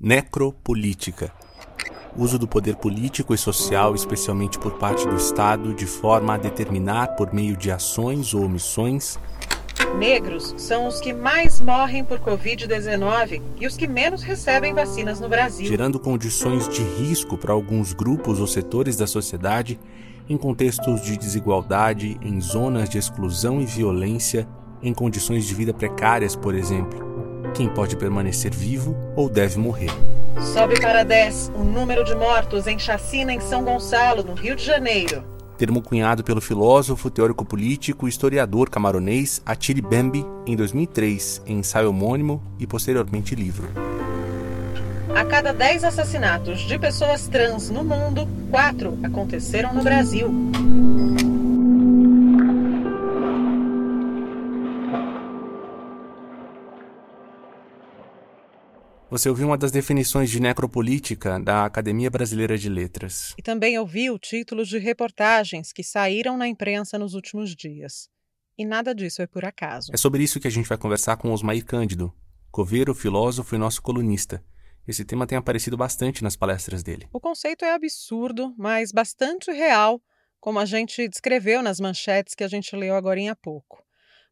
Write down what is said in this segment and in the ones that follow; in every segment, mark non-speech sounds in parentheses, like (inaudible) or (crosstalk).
Necropolítica. Uso do poder político e social, especialmente por parte do Estado, de forma a determinar, por meio de ações ou omissões, Negros são os que mais morrem por Covid-19 e os que menos recebem vacinas no Brasil. gerando condições de risco para alguns grupos ou setores da sociedade em contextos de desigualdade, em zonas de exclusão e violência, em condições de vida precárias, por exemplo. Quem pode permanecer vivo ou deve morrer. Sobe para 10 o número de mortos em chacina em São Gonçalo, no Rio de Janeiro. Termo cunhado pelo filósofo, teórico político e historiador camaronês Achille Bembe em 2003, em ensaio homônimo e posteriormente livro. A cada 10 assassinatos de pessoas trans no mundo, 4 aconteceram no Brasil. Você ouviu uma das definições de necropolítica da Academia Brasileira de Letras. E também ouviu títulos de reportagens que saíram na imprensa nos últimos dias. E nada disso é por acaso. É sobre isso que a gente vai conversar com Osmair Cândido, coveiro, filósofo e nosso colunista. Esse tema tem aparecido bastante nas palestras dele. O conceito é absurdo, mas bastante real, como a gente descreveu nas manchetes que a gente leu agora há pouco.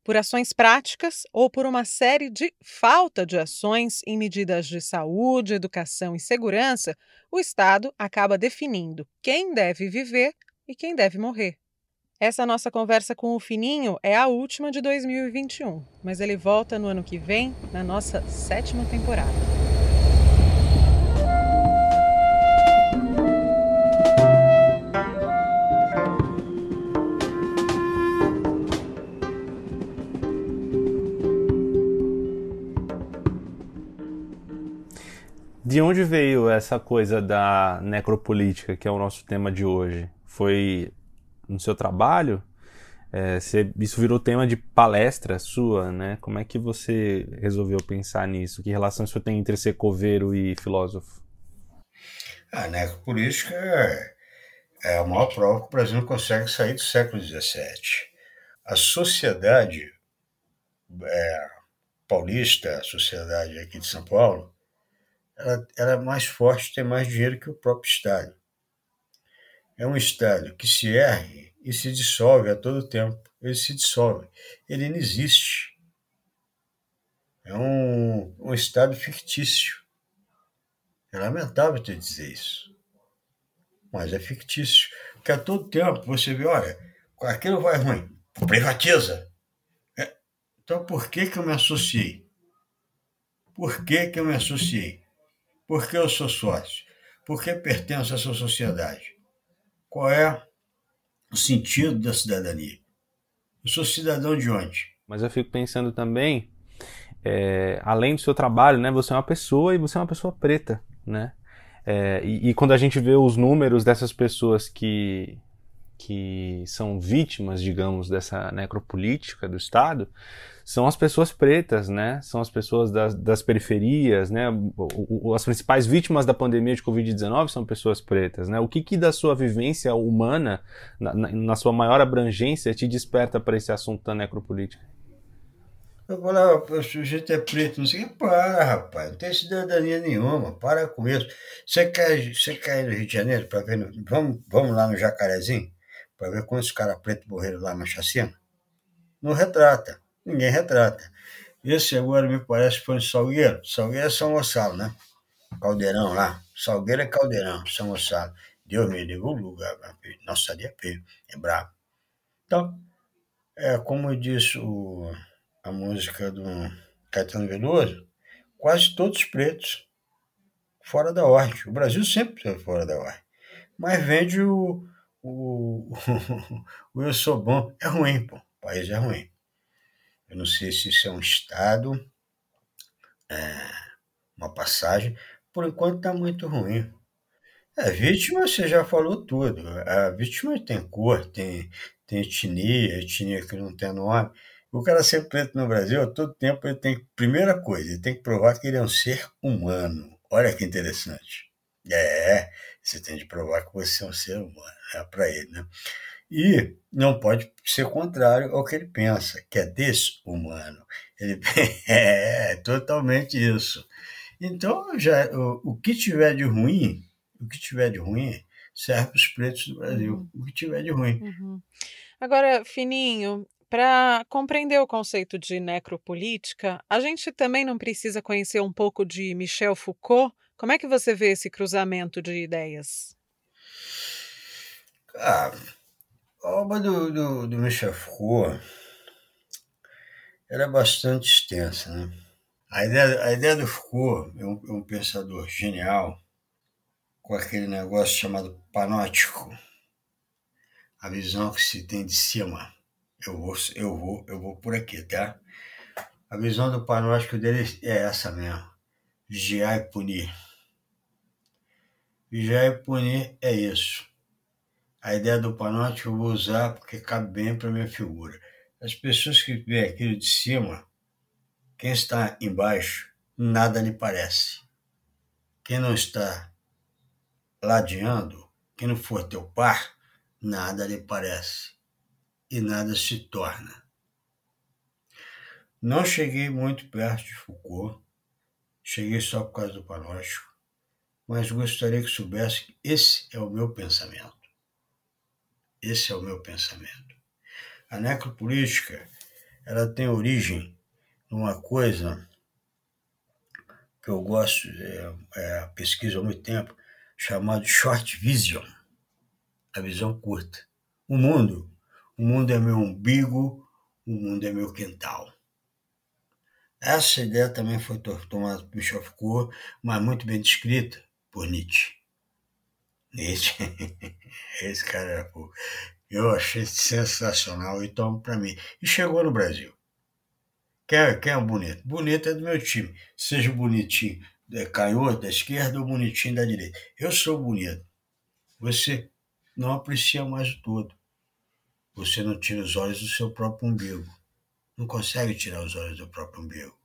Por ações práticas ou por uma série de falta de ações em medidas de saúde, educação e segurança, o Estado acaba definindo quem deve viver e quem deve morrer. Essa nossa conversa com o Fininho é a última de 2021, mas ele volta no ano que vem, na nossa sétima temporada. De onde veio essa coisa da necropolítica, que é o nosso tema de hoje? Foi no seu trabalho? É, você- isso virou tema de palestra sua, né? Como é que você resolveu pensar nisso? Que relação isso tem entre ser coveiro e filósofo? A necropolítica é- é a maior prova que o Brasil consegue sair do século XVII. A sociedade é, paulista, a sociedade aqui de São Paulo, ela, ela é mais forte, tem mais dinheiro que o próprio Estado. É um Estado que se ergue e se dissolve a todo tempo. Ele se dissolve. Ele não existe. É um, um Estado fictício. É lamentável de dizer isso. Mas é fictício. Porque a todo tempo você vê, olha, aquilo vai ruim, privatiza. É, Então por que, que eu me associei? Por que, que eu me associei? Por que eu sou sócio? Por que pertenço a essa sociedade? Qual é o sentido da cidadania? Eu sou cidadão de onde? Mas eu fico pensando também, é, além do seu trabalho, né? Você é uma pessoa e você é uma pessoa preta, né? É, e, e quando a gente vê os números dessas pessoas que, que são vítimas, digamos, dessa necropolítica do Estado, são as pessoas pretas, né? São as pessoas das, das periferias, né? O- o- as principais vítimas da pandemia de Covid-19 são pessoas pretas, né? O que, que da sua vivência humana, na, na- na sua maior abrangência, te desperta para esse assunto da necropolítica? "Pô, o sujeito é preto, não sei o. Para, rapaz, não tem cidadania nenhuma, para com isso. Você quer, você quer ir no Rio de Janeiro para ver? no- vamos, vamos lá no Jacarezinho para ver quantos caras pretos morreram lá na chacina? Não retrata, ninguém retrata. Esse agora me parece que foi no Salgueiro. Salgueiro é São Gonçalo, né? Caldeirão lá. Salgueiro é Caldeirão, São Gonçalo. Deus me livre o lugar. Nossa, ali é feio, é brabo. Então, é como disse o, a música do Caetano Veloso, quase todos pretos, fora da ordem. O Brasil sempre foi fora da ordem. Mas vende o, o, (laughs) o Eu Sou Bom. É ruim, pô. O país é ruim. Eu não sei se isso é um Estado, é, uma passagem. Por enquanto está muito ruim. A vítima, você já falou tudo. A vítima tem cor, tem, tem etnia, etnia que não tem nome. O cara ser preto no Brasil, a todo tempo ele tem. Primeira coisa, ele tem que provar que ele é um ser humano. Olha que interessante. É, você tem de provar que você é um ser humano, é para ele, né? E não pode ser contrário ao que ele pensa, que é desumano. Ele (laughs) é totalmente isso. Então, já, o, o que tiver de ruim, o que tiver de ruim, serve para os pretos do Brasil. Uhum. O que tiver de ruim. Uhum. Agora, Fininho, para compreender o conceito de necropolítica, a gente também não precisa conhecer um pouco de Michel Foucault? Como é que você vê esse cruzamento de ideias? Ah, a obra do, do, do Michel Foucault era bastante extensa. Né? A, ideia, a ideia do Foucault é um, é um pensador genial com aquele negócio chamado panótico, a visão que se tem de cima eu vou, eu vou, eu vou por aqui, tá? A visão do panóstico dele é essa mesmo. Vigiar e punir. Vigiar e punir é isso. A ideia do panóstico eu vou usar porque cabe bem para minha figura. As pessoas que vê aquilo de cima, quem está embaixo, nada lhe parece. Quem não está ladeando, quem não for teu par, nada lhe parece e nada se torna. Não cheguei muito perto de Foucault, cheguei só por causa do panóstico, mas gostaria que soubesse que esse é o meu pensamento. Esse é o meu pensamento. A necropolítica, ela tem origem numa coisa que eu gosto, é, é, pesquiso há muito tempo, chamado short vision, a visão curta. O mundo o mundo é meu umbigo, o mundo é meu quintal. Essa ideia também foi tomada por Michel Foucault, mas muito bem descrita por Nietzsche. Nietzsche, (laughs) esse cara era pô, eu achei sensacional e tomo para mim. E chegou no Brasil. Quem é, quem é o bonito? Bonito é do meu time. Seja bonitinho é, canhoto da esquerda ou bonitinho da direita. Eu sou bonito. Você não aprecia mais o todo. Você não tira os olhos do seu próprio umbigo. Não consegue tirar os olhos do próprio umbigo.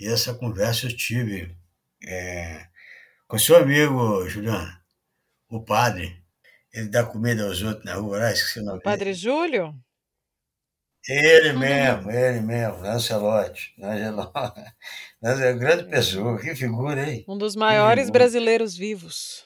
E essa conversa eu tive é, com seu amigo, Juliana, o padre. Ele dá comida aos outros na rua, lá, esqueci o nome. O padre Júlio? Ele mesmo, ele mesmo, Lancelotti. Lancelotti. É uma (laughs) grande pessoa, que figura, hein? Um dos maiores brasileiros vivos.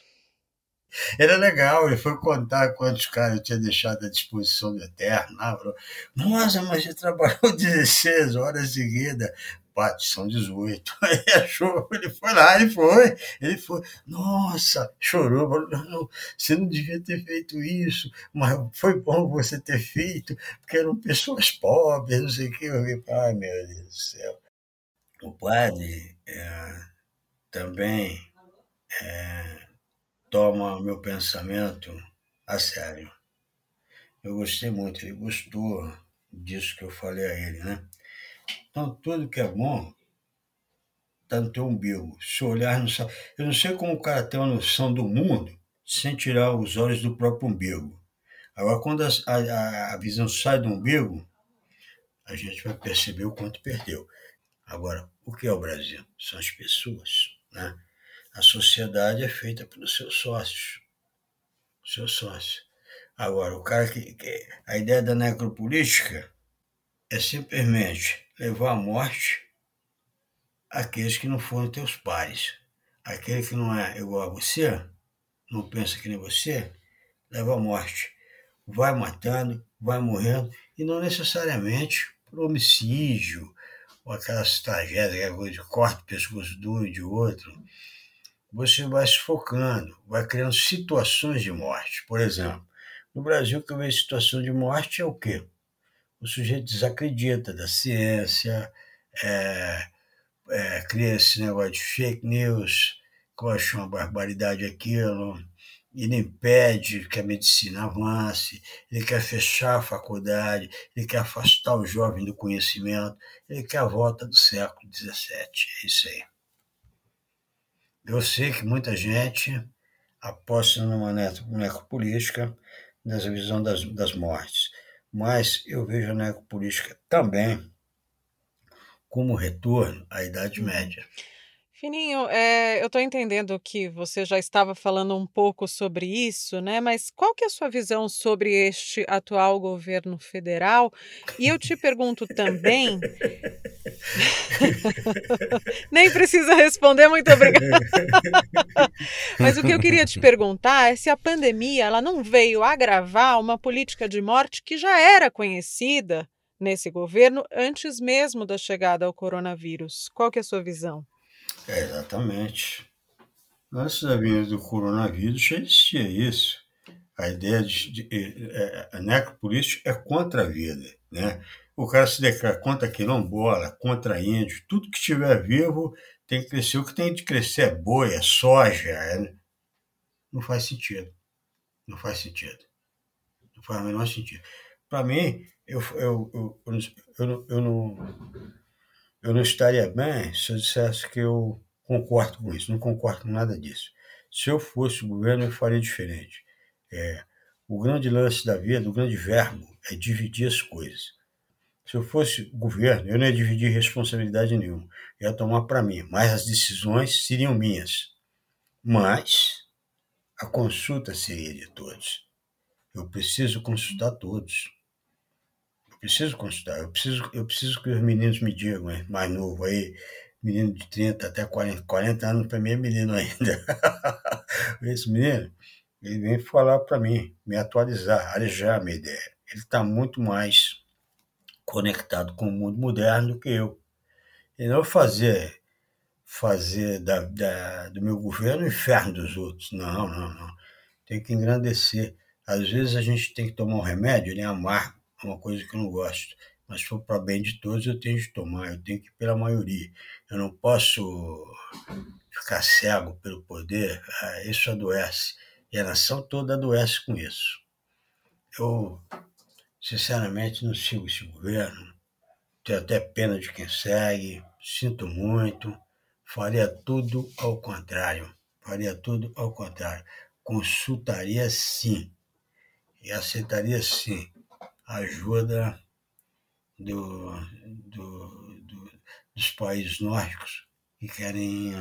Era legal, ele foi contar quantos caras eu tinha deixado à disposição do Eterno. Lá, falou, Nossa, mas você trabalhou (laughs) 16 horas seguidas. Pati, são 18. (laughs) Aí achou, ele foi lá, ele foi, ele foi. Nossa, chorou, falou, não, você não devia ter feito isso, mas foi bom você ter feito, porque eram pessoas pobres, não sei o que. Eu vi, ai meu Deus do céu. O padre é, também é, toma meu pensamento a sério. Eu gostei muito, ele gostou disso que eu falei a ele, né? Então, tudo que é bom está no teu umbigo. Se olhar, sabe. Eu não sei como o cara tem uma noção do mundo sem tirar os olhos do próprio umbigo. Agora, quando a, a, a visão sai do umbigo, a gente vai perceber o quanto perdeu. Agora, o que é o Brasil? São as pessoas, né? A sociedade é feita pelos seus sócios. Seus sócios. Agora, o cara que, que. A ideia da necropolítica é simplesmente levar à morte aqueles que não foram teus pares. Aquele que não é igual a você, não pensa que nem você, leva à morte. Vai matando, vai morrendo, e não necessariamente por homicídio, ou aquelas tragédias, aquela coisa de corte pescoço de um e de outro você vai se focando, vai criando situações de morte. Por exemplo, no Brasil, que eu vejo situação de morte é o quê? O sujeito desacredita da ciência, é, é, cria esse negócio de fake news, que eu acho uma barbaridade aquilo, ele impede que a medicina avance, ele quer fechar a faculdade, ele quer afastar o jovem do conhecimento, ele quer a volta do século XVII. É isso aí. Eu sei que muita gente aposta numa necropolítica nessa visão das, das mortes, mas eu vejo a necropolítica também como retorno à Idade uhum. Média. Fininho, é, eu estou entendendo que você já estava falando um pouco sobre isso, né? Mas qual que é a sua visão sobre este atual governo federal? E eu te pergunto também. (laughs) Nem precisa responder, muito obrigada. (laughs) Mas o que eu queria te perguntar é se a pandemia ela não veio agravar uma política de morte que já era conhecida nesse governo antes mesmo da chegada ao coronavírus. Qual que é a sua visão? É, exatamente. Antes da vinda do coronavírus já existia isso. A ideia de, de, de é, a necropolítica é contra a vida, né? O cara se declara contra quilombola, contra índio, tudo que estiver vivo tem que crescer. O que tem de crescer é boi, é soja. É... Não faz sentido. Não faz sentido. Não faz o menor sentido. Para mim, eu, eu, eu, eu, eu não eu não estaria bem se eu dissesse que eu concordo com isso. Não concordo com nada disso. Se eu fosse o governo, eu faria diferente. É, o grande lance da vida, o grande verbo, é dividir as coisas. Se eu fosse governo, eu não ia dividir responsabilidade nenhuma. Eu ia tomar para mim, mas as decisões seriam minhas. Mas a consulta seria de todos. Eu preciso consultar todos preciso consultar, eu preciso, eu preciso que os meninos me digam, mais novo aí, menino de 30 até 40, 40 anos para mim é menino ainda. (laughs) Esse menino, ele vem falar para mim, me atualizar, arejar a minha ideia. Ele está muito mais conectado com o mundo moderno do que eu. E não fazer fazer da, da, do meu governo o inferno dos outros. Não, não, não. Tem que engrandecer. Às vezes a gente tem que tomar um remédio, ele é amargo é uma coisa que eu não gosto. Mas se for para bem de todos, eu tenho de tomar, eu tenho que ir pela maioria. Eu não posso ficar cego pelo poder, ah, isso adoece. E a nação toda adoece com isso. Eu, sinceramente, não sigo esse governo. Tenho até pena de quem segue, sinto muito. Faria tudo ao contrário. Faria tudo ao contrário. Consultaria sim. E aceitaria sim ajuda do, do, do, dos países nórdicos que querem,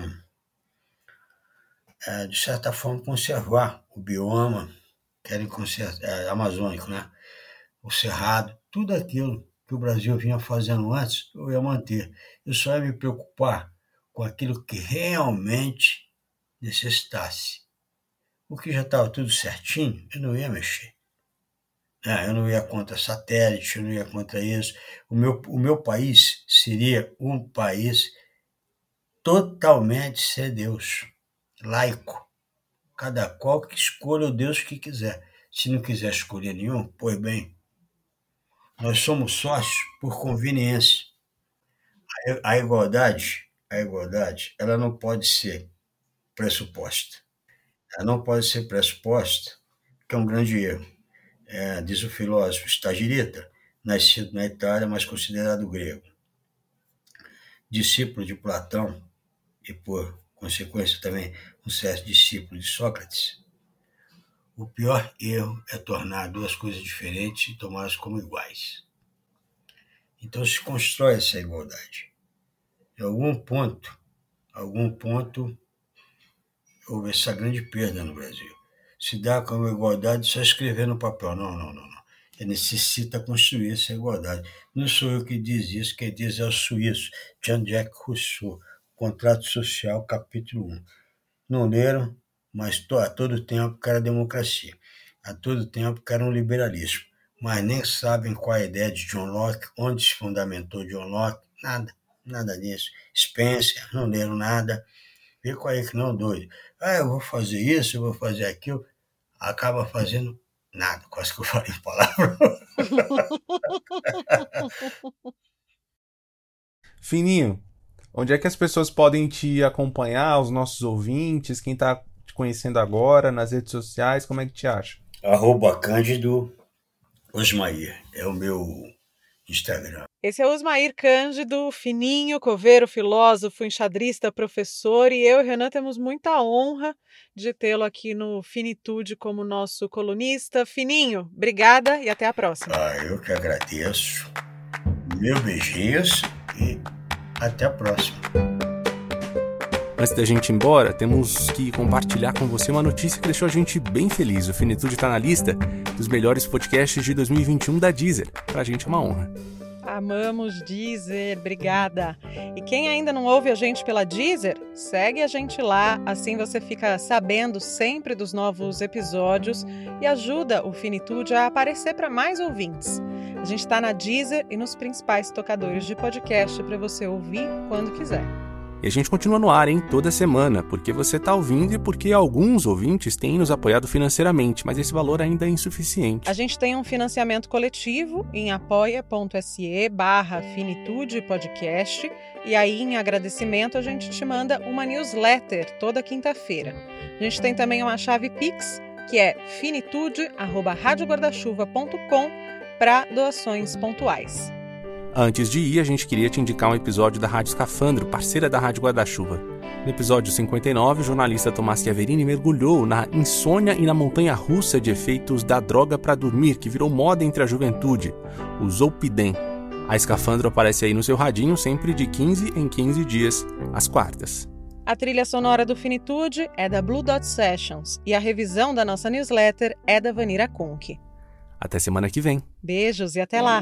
é, de certa forma, conservar o bioma, querem conservar, é, amazônico, né? o cerrado, tudo aquilo que o Brasil vinha fazendo antes, eu ia manter. Eu só ia me preocupar com aquilo que realmente necessitasse. O que já estava tudo certinho, eu não ia mexer. Ah, eu não ia contra satélite, eu não ia contra isso. O meu, o meu país seria um país totalmente sem Deus, laico. Cada qual que escolha o Deus que quiser. Se não quiser escolher nenhum, pois bem. Nós somos sócios por conveniência. A, a igualdade, a igualdade, ela não pode ser pressuposta. Ela não pode ser pressuposta, que é um grande erro é, diz o filósofo Stagirita, nascido na Itália, mas considerado grego. Discípulo de Platão e, por consequência, também um certo discípulo de Sócrates, o pior erro é tornar duas coisas diferentes e tomá-las como iguais. Então se constrói essa igualdade. Em algum ponto, algum ponto, houve essa grande perda no Brasil se dá como igualdade só escrever no papel. Não, não, não. não. Ele necessita construir essa igualdade. Não sou eu que diz isso, quem diz é o suíço, Jean-Jacques Rousseau, Contrato Social, capítulo 1. Não leram, mas a todo tempo quer a democracia. A todo tempo quer um liberalismo. Mas nem sabem qual é a ideia de John Locke, onde se fundamentou John Locke, nada, nada disso. Spencer, não leram nada. Vê qual é que não doido. Ah, eu vou fazer isso, eu vou fazer aquilo acaba fazendo nada. Quase que eu falei palavra. (laughs) Fininho, onde é que as pessoas podem te acompanhar, os nossos ouvintes, quem está te conhecendo agora, nas redes sociais, como é que te acha? Arroba Cândido Osmair, é o meu Instagram. Esse é o Osmair Cândido, fininho, coveiro, filósofo, enxadrista, professor, e eu e Renan temos muita honra de tê-lo aqui no Finitude como nosso colunista. Fininho, obrigada e até a próxima. Ah, eu que agradeço. Meu beijinhos e até a próxima. Antes da gente ir embora, temos que compartilhar com você uma notícia que deixou a gente bem feliz. O Finitude está na lista dos melhores podcasts de 2021 da Deezer. Pra gente é uma honra. Amamos Deezer, obrigada. E quem ainda não ouve a gente pela Deezer, segue a gente lá, assim você fica sabendo sempre dos novos episódios e ajuda o Finitude a aparecer para mais ouvintes. A gente está na Deezer e nos principais tocadores de podcast para você ouvir quando quiser. E a gente continua no ar, hein, toda semana, porque você está ouvindo e porque alguns ouvintes têm nos apoiado financeiramente, mas esse valor ainda é insuficiente. A gente tem um financiamento coletivo em apoia.se barra finitude podcast e aí, em agradecimento, a gente te manda uma newsletter toda quinta-feira. A gente tem também uma chave Pix, que é finitude.radioguardachuva.com para doações pontuais. Antes de ir, a gente queria te indicar um episódio da Rádio Escafandro, parceira da Rádio Guarda-Chuva. No episódio 59, o jornalista Tomás Chiaverini mergulhou na insônia e na montanha russa de efeitos da droga para dormir, que virou moda entre a juventude, o Zolpidem. A Escafandro aparece aí no seu radinho sempre de 15 em 15 dias, às quartas. A trilha sonora do Finitude é da Blue Dot Sessions e a revisão da nossa newsletter é da Vanira Conk. Até semana que vem. Beijos e até lá!